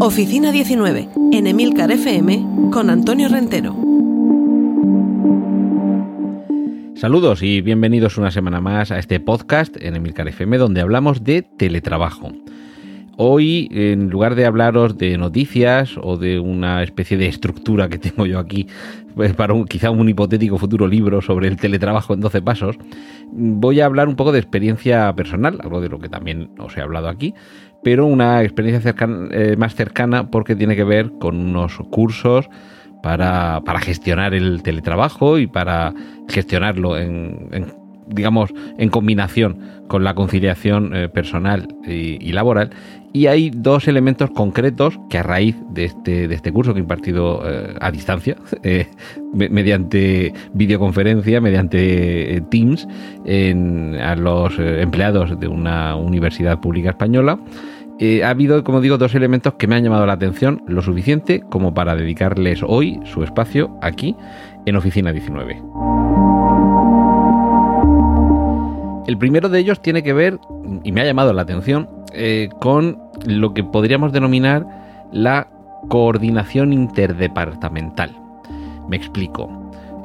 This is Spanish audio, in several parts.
Oficina 19, en Emilcar FM, con Antonio Rentero. Saludos y bienvenidos una semana más a este podcast en Emilcar FM donde hablamos de teletrabajo. Hoy, en lugar de hablaros de noticias o de una especie de estructura que tengo yo aquí pues para quizá un hipotético futuro libro sobre el teletrabajo en 12 pasos, voy a hablar un poco de experiencia personal, algo de lo que también os he hablado aquí, pero una experiencia eh, más cercana porque tiene que ver con unos cursos para, gestionar el teletrabajo y para gestionarlo en, digamos, en combinación con la conciliación eh, personal y, laboral. Y hay dos elementos concretos que a raíz de este, de este curso que he impartido eh, a distancia, mediante videoconferencia, mediante Teams, a los empleados de una universidad pública española, eh, ha habido, como digo, dos elementos que me han llamado la atención lo suficiente como para dedicarles hoy su espacio aquí en Oficina 19. El primero de ellos tiene que ver, y me ha llamado la atención, eh, con lo que podríamos denominar la coordinación interdepartamental. Me explico.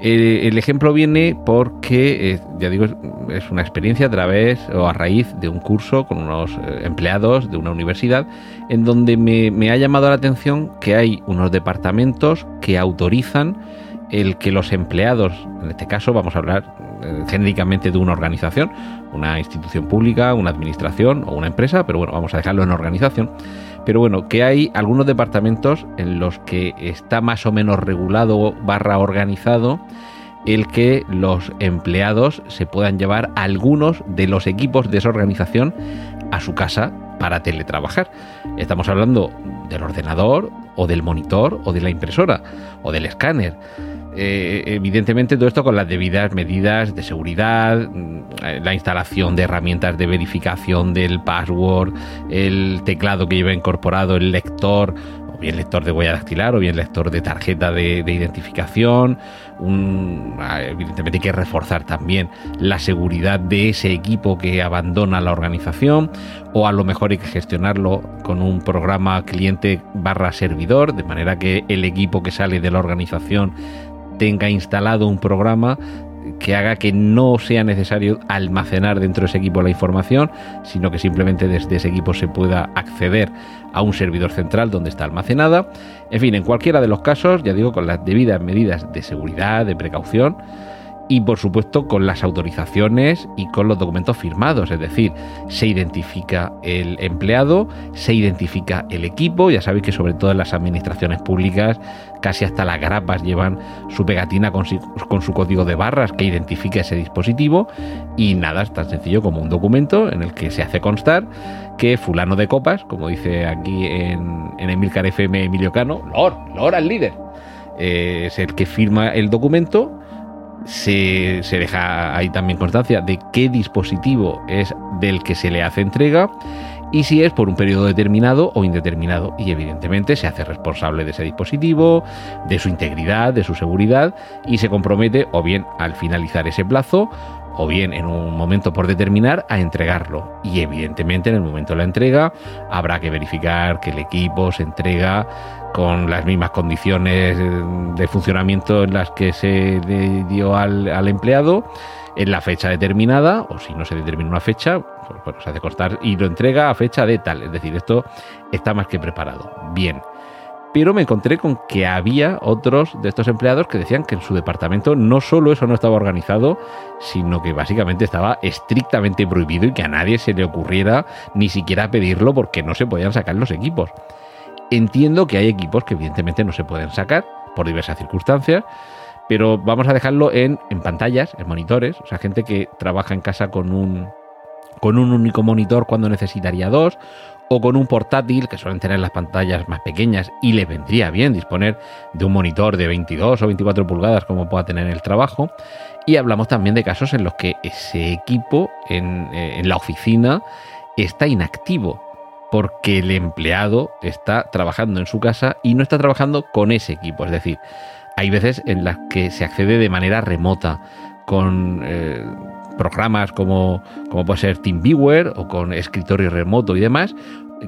El ejemplo viene porque, eh, ya digo, es una experiencia a través o a raíz de un curso con unos eh, empleados de una universidad en donde me, ha llamado la atención que hay unos departamentos que autorizan el que los empleados, en este caso vamos a hablar genéricamente de una organización, una institución pública, una administración o una empresa, pero bueno, vamos a dejarlo en organización, pero bueno, que hay algunos departamentos en los que está más o menos regulado barra organizado el que los empleados se puedan llevar algunos de los equipos de esa organización a su casa para teletrabajar. Estamos hablando del ordenador o del monitor o de la impresora o del escáner. Eh, evidentemente todo esto con las debidas medidas de seguridad, mm, la instalación de herramientas de verificación del password, el teclado que lleva incorporado el lector, o bien lector de huella dactilar o bien lector de tarjeta de, identificación. Ah, evidentemente hay que reforzar también la seguridad de ese equipo que abandona la organización o a lo mejor hay que gestionarlo con un programa cliente barra servidor, de manera que el equipo que sale de la organización tenga instalado un programa que haga que no sea necesario almacenar dentro de ese equipo la información, sino que simplemente desde ese equipo se pueda acceder a un servidor central donde está almacenada. En fin, en cualquiera de los casos, ya digo, con las debidas medidas de seguridad, de precaución, y por supuesto con las autorizaciones y con los documentos firmados, es decir, se identifica el empleado, se identifica el equipo, ya sabéis que sobre todo en las administraciones públicas casi hasta las grapas llevan su pegatina con su, código de barras que identifica ese dispositivo. Y nada, es tan sencillo como un documento en el que se hace constar que fulano de copas, como dice aquí en, en Emilcar FM Emilio Cano, Lord, Lord al líder, eh, es el que firma el documento se, deja ahí también constancia de qué dispositivo es del que se le hace entrega y si es por un periodo determinado o indeterminado. Y evidentemente se hace responsable de ese dispositivo, de su integridad, de su seguridad y se compromete o bien al finalizar ese plazo o bien en un momento por determinar a entregarlo. Y evidentemente en el momento de la entrega habrá que verificar que el equipo se entrega con las mismas condiciones de funcionamiento en las que se dio al, empleado en la fecha determinada, o si no se determina una fecha, pues se hace constar y lo entrega a fecha de tal. Es decir, esto está más que preparado. Bien. Pero me encontré con que había otros de estos empleados que decían que en su departamento no solo eso no estaba organizado, sino que básicamente estaba estrictamente prohibido y que a nadie se le ocurriera ni siquiera pedirlo porque no se podían sacar los equipos. Entiendo que hay equipos que evidentemente no se pueden sacar por diversas circunstancias, pero vamos a dejarlo en, en pantallas, en monitores, o sea, gente que trabaja en casa con un, con un único monitor cuando necesitaría dos, o con un portátil, que suelen tener las pantallas más pequeñas y le vendría bien disponer de un monitor de 22 o 24 pulgadas como pueda tener en el trabajo. Y hablamos también de casos en los que ese equipo en, eh, en la oficina está inactivo porque el empleado está trabajando en su casa y no está trabajando con ese equipo. Es decir, hay veces en las que se accede de manera remota con eh, programas como, como puede ser TeamViewer o con escritorio remoto y demás,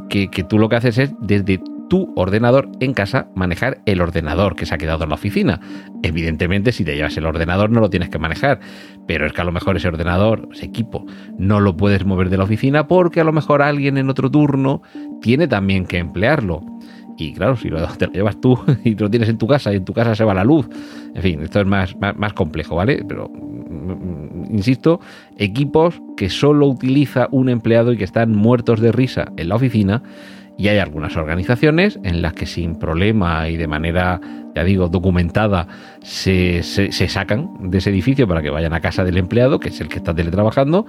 que, que tú lo que haces es desde tu ordenador en casa manejar el ordenador que se ha quedado en la oficina. Evidentemente, si te llevas el ordenador no lo tienes que manejar, pero es que a lo mejor ese ordenador, ese equipo, no lo puedes mover de la oficina porque a lo mejor alguien en otro turno tiene también que emplearlo. Y claro, si lo, te lo llevas tú y lo tienes en tu casa y en tu casa se va la luz. En fin, esto es más, más, complejo, ¿vale? Pero, mm, insisto, equipos que solo utiliza un empleado y que están muertos de risa en la oficina. Y hay algunas organizaciones en las que sin problema y de manera, ya digo, documentada, se, se, sacan de ese edificio para que vayan a casa del empleado, que es el que está teletrabajando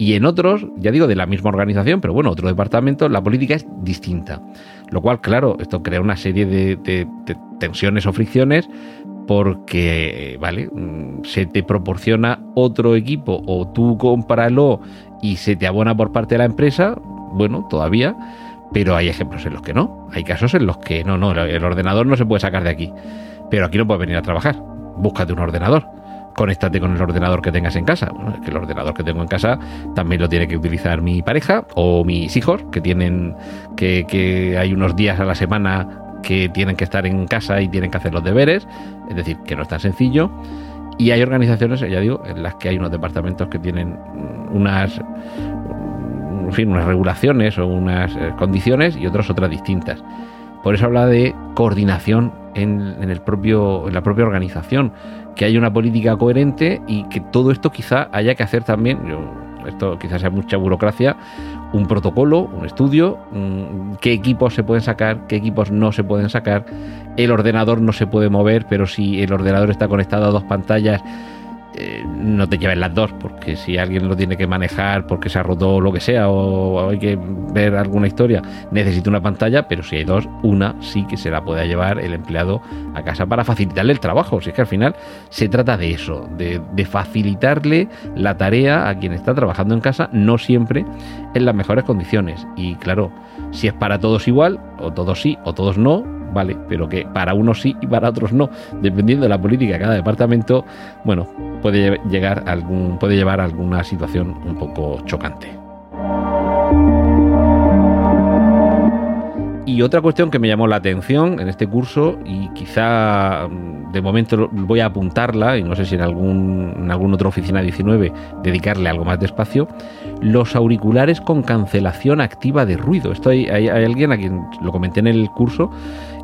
y en otros, ya digo, de la misma organización, pero bueno, otro departamento, la política es distinta. Lo cual, claro, esto crea una serie de, de, de tensiones o fricciones porque, vale, mm, se te proporciona otro equipo o tú cómpralo y se te abona por parte de la empresa, bueno, todavía, pero hay ejemplos en los que no. Hay casos en los que no, no, el ordenador no se puede sacar de aquí, pero aquí no puedes venir a trabajar. Búscate un ordenador conéctate con el ordenador que tengas en casa. Bueno, es que el ordenador que tengo en casa también lo tiene que utilizar mi pareja o mis hijos, que tienen que, que hay unos días a la semana que tienen que estar en casa y tienen que hacer los deberes. Es decir, que no es tan sencillo. Y hay organizaciones, ya digo, en las que hay unos departamentos que tienen unas, en fin, unas regulaciones o unas eh, condiciones y otros otras distintas. Por eso habla de coordinación en, el propio, en la propia organización, que haya una política coherente y que todo esto quizá haya que hacer también, yo, esto quizás sea mucha burocracia, un protocolo, un estudio, mmm, qué equipos se pueden sacar, qué equipos no se pueden sacar. El ordenador no se puede mover, pero si el ordenador está conectado a dos pantallas, eh, no te lleves las dos, porque si alguien lo tiene que manejar porque se ha roto o lo que sea, o, hay que ver alguna historia, necesita una pantalla, pero si hay dos, una sí que se la pueda llevar el empleado a casa para facilitarle el trabajo. Si es que al final se trata de eso, de, de facilitarle la tarea a quien está trabajando en casa, no siempre en las mejores condiciones. Y claro, si es para todos igual, o todos sí, o todos no, vale, pero que para unos sí y para otros no, dependiendo de la política de cada departamento, bueno, puede llegar a algún, puede llevar a alguna situación un poco chocante. Y otra cuestión que me llamó la atención en este curso, y quizá mm, de momento voy a apuntarla, y no sé si en algún, en alguna otra oficina 19 dedicarle algo más de espacio, los auriculares con cancelación activa de ruido. Esto hay alguien a quien lo comenté en el curso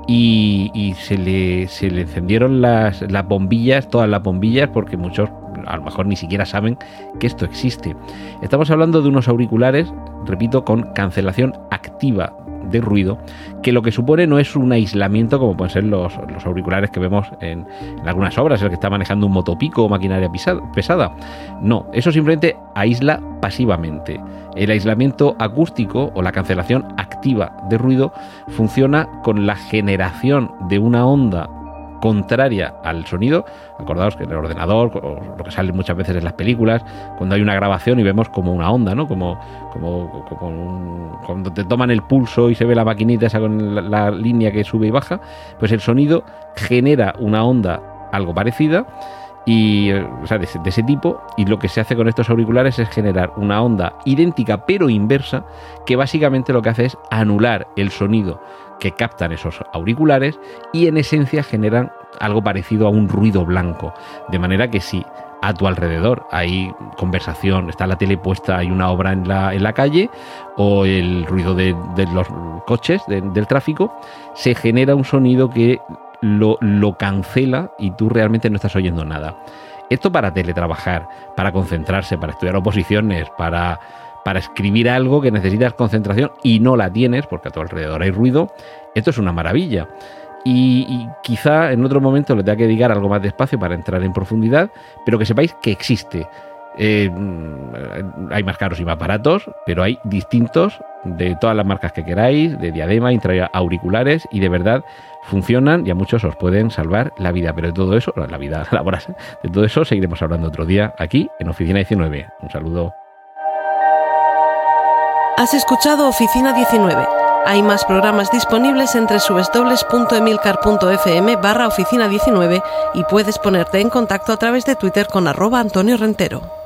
y, se, le, se, le, encendieron las, las, bombillas, todas las bombillas, porque muchos a lo mejor ni siquiera saben que esto existe. Estamos hablando de unos auriculares, repito, con cancelación activa de ruido, que lo que supone no es un aislamiento como pueden ser los, los auriculares que vemos en, en, algunas obras, el que está manejando un motopico o maquinaria pesada. No, eso simplemente aísla pasivamente. El aislamiento acústico o la cancelación activa de ruido funciona con la generación de una onda contraria al sonido. Acordaos que en el ordenador, o lo que sale muchas veces en las películas, cuando hay una grabación y vemos como una onda, ¿no? Como, como, como un, cuando te toman el pulso y se ve la maquinita esa con la, la línea que sube y baja, pues el sonido genera una onda algo parecida y, o sea, de, ese tipo, y lo que se hace con estos auriculares es generar una onda idéntica pero inversa, que básicamente lo que hace es anular el sonido que captan esos auriculares y en esencia generan algo parecido a un ruido blanco, de manera que si a tu alrededor hay conversación, está la tele puesta, hay una obra en la, en la calle o el ruido de, los coches, de- del tráfico, se genera un sonido que lo, lo cancela y tú realmente no estás oyendo nada. Esto para teletrabajar, para concentrarse, para estudiar oposiciones, para, para escribir algo que necesitas concentración y no la tienes porque a tu alrededor hay ruido, esto es una maravilla. Y, y quizá en otro momento le tenga que dedicar algo más despacio para entrar en profundidad, pero que sepáis que existe. Eh, mm, hay más caros y más baratos, pero hay distintos de todas las marcas que queráis, de diadema, intraauriculares y de verdad funcionan y a muchos os pueden salvar la vida. Pero de todo eso, la vida laboral, de todo eso seguiremos hablando otro día aquí en Oficina 19. Un saludo. Has escuchado Oficina 19. Hay más programas disponibles entre www.emilcar.fm barra oficina 19 y puedes ponerte en contacto a través de Twitter con arroba Antonio Rentero.